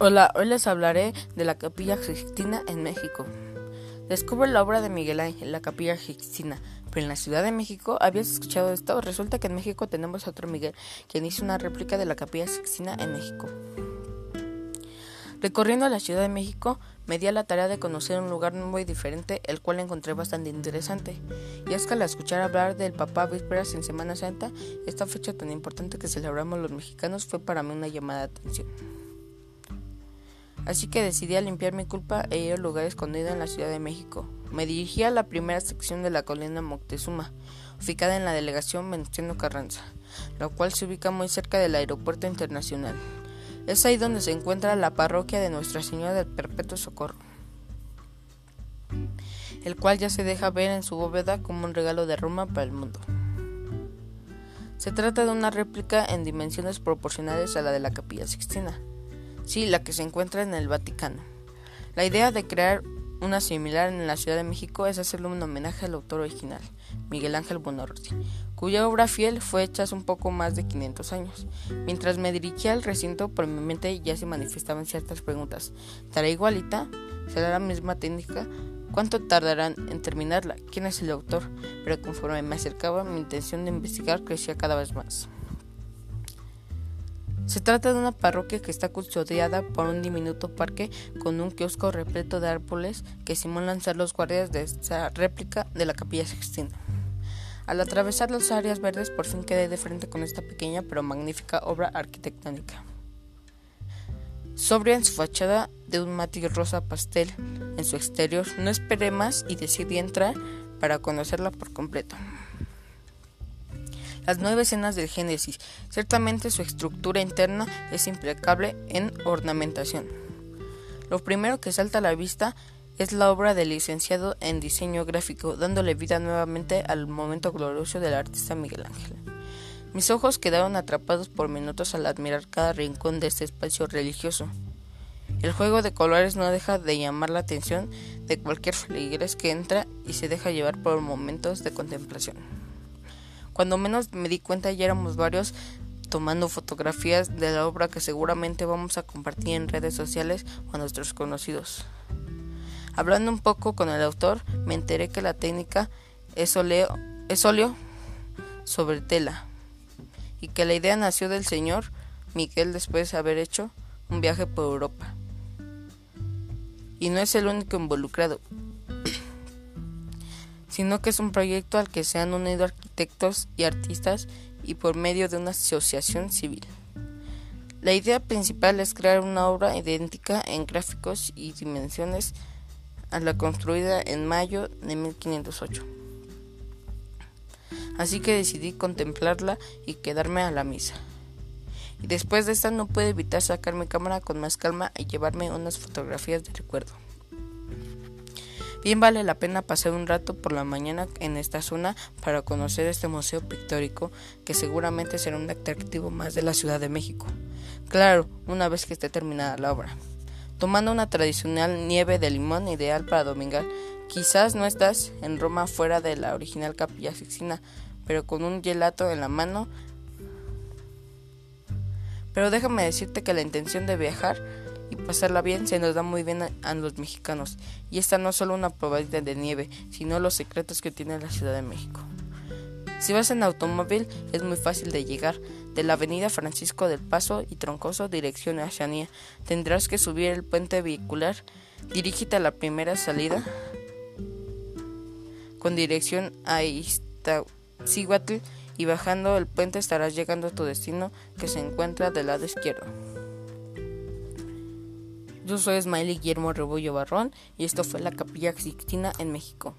Hola, hoy les hablaré de la Capilla Sixtina en México. Descubre la obra de Miguel Ángel, la Capilla Sixtina, pero en la Ciudad de México, ¿habías escuchado esto? Resulta que en México tenemos a otro Miguel, quien hizo una réplica de la Capilla Sixtina en México. Recorriendo la Ciudad de México, me di a la tarea de conocer un lugar muy diferente, el cual encontré bastante interesante. Y es que al escuchar hablar del Papá Vísperas en Semana Santa, esta fecha tan importante que celebramos los mexicanos fue para mí una llamada de atención. Así que decidí a limpiar mi culpa e ir al lugar escondido en la Ciudad de México. Me dirigí a la primera sección de la colina Moctezuma, ubicada en la delegación Venustiano Carranza, la cual se ubica muy cerca del aeropuerto internacional. Es ahí donde se encuentra la parroquia de Nuestra Señora del Perpetuo Socorro, el cual ya se deja ver en su bóveda como un regalo de Roma para el mundo. Se trata de una réplica en dimensiones proporcionales a la de la Capilla Sixtina Sí, la que se encuentra en el Vaticano. La idea de crear una similar en la Ciudad de México es hacerle un homenaje al autor original, Miguel Ángel Buonarroti, cuya obra fiel fue hecha hace un poco más de 500 años. Mientras me dirigía al recinto, por mi mente ya se manifestaban ciertas preguntas. ¿Estará igualita? ¿Será la misma técnica? ¿Cuánto tardarán en terminarla? ¿Quién es el autor? Pero conforme me acercaba, mi intención de investigar crecía cada vez más. Se trata de una parroquia que está custodiada por un diminuto parque con un kiosco repleto de árboles que simulan ser los guardias de esta réplica de la capilla sextina. Al atravesar las áreas verdes por fin quedé de frente con esta pequeña pero magnífica obra arquitectónica. Sobria en su fachada de un matiz rosa pastel en su exterior, no esperé más y decidí entrar para conocerla por completo las nueve escenas del Génesis. Ciertamente su estructura interna es impecable en ornamentación. Lo primero que salta a la vista es la obra del licenciado en diseño gráfico, dándole vida nuevamente al momento glorioso del artista Miguel Ángel. Mis ojos quedaron atrapados por minutos al admirar cada rincón de este espacio religioso. El juego de colores no deja de llamar la atención de cualquier feligres que entra y se deja llevar por momentos de contemplación. Cuando menos me di cuenta ya éramos varios tomando fotografías de la obra que seguramente vamos a compartir en redes sociales o a nuestros conocidos. Hablando un poco con el autor, me enteré que la técnica es, es óleo sobre tela y que la idea nació del señor Miguel después de haber hecho un viaje por Europa. Y no es el único involucrado sino que es un proyecto al que se han unido arquitectos y artistas y por medio de una asociación civil. La idea principal es crear una obra idéntica en gráficos y dimensiones a la construida en mayo de 1508. Así que decidí contemplarla y quedarme a la misa. Y después de esta no pude evitar sacar mi cámara con más calma y llevarme unas fotografías de recuerdo. Bien vale la pena pasar un rato por la mañana en esta zona para conocer este museo pictórico que seguramente será un atractivo más de la Ciudad de México. Claro, una vez que esté terminada la obra. Tomando una tradicional nieve de limón ideal para domingar, quizás no estás en Roma fuera de la original Capilla Sixtina, pero con un gelato en la mano. Pero déjame decirte que la intención de viajar y pasarla bien se nos da muy bien a, los mexicanos. Y esta no es solo una probadita de nieve, sino los secretos que tiene la Ciudad de México. Si vas en automóvil es muy fácil de llegar. De la avenida Francisco del Paso y Troncoso dirección a Oceanía tendrás que subir el puente vehicular. Dirígete a la primera salida con dirección a Iztaccíhuatl y bajando el puente estarás llegando a tu destino que se encuentra del lado izquierdo. Yo soy Smiley Guillermo Rebollo Barrón y esto fue la Capilla Sixtina en México.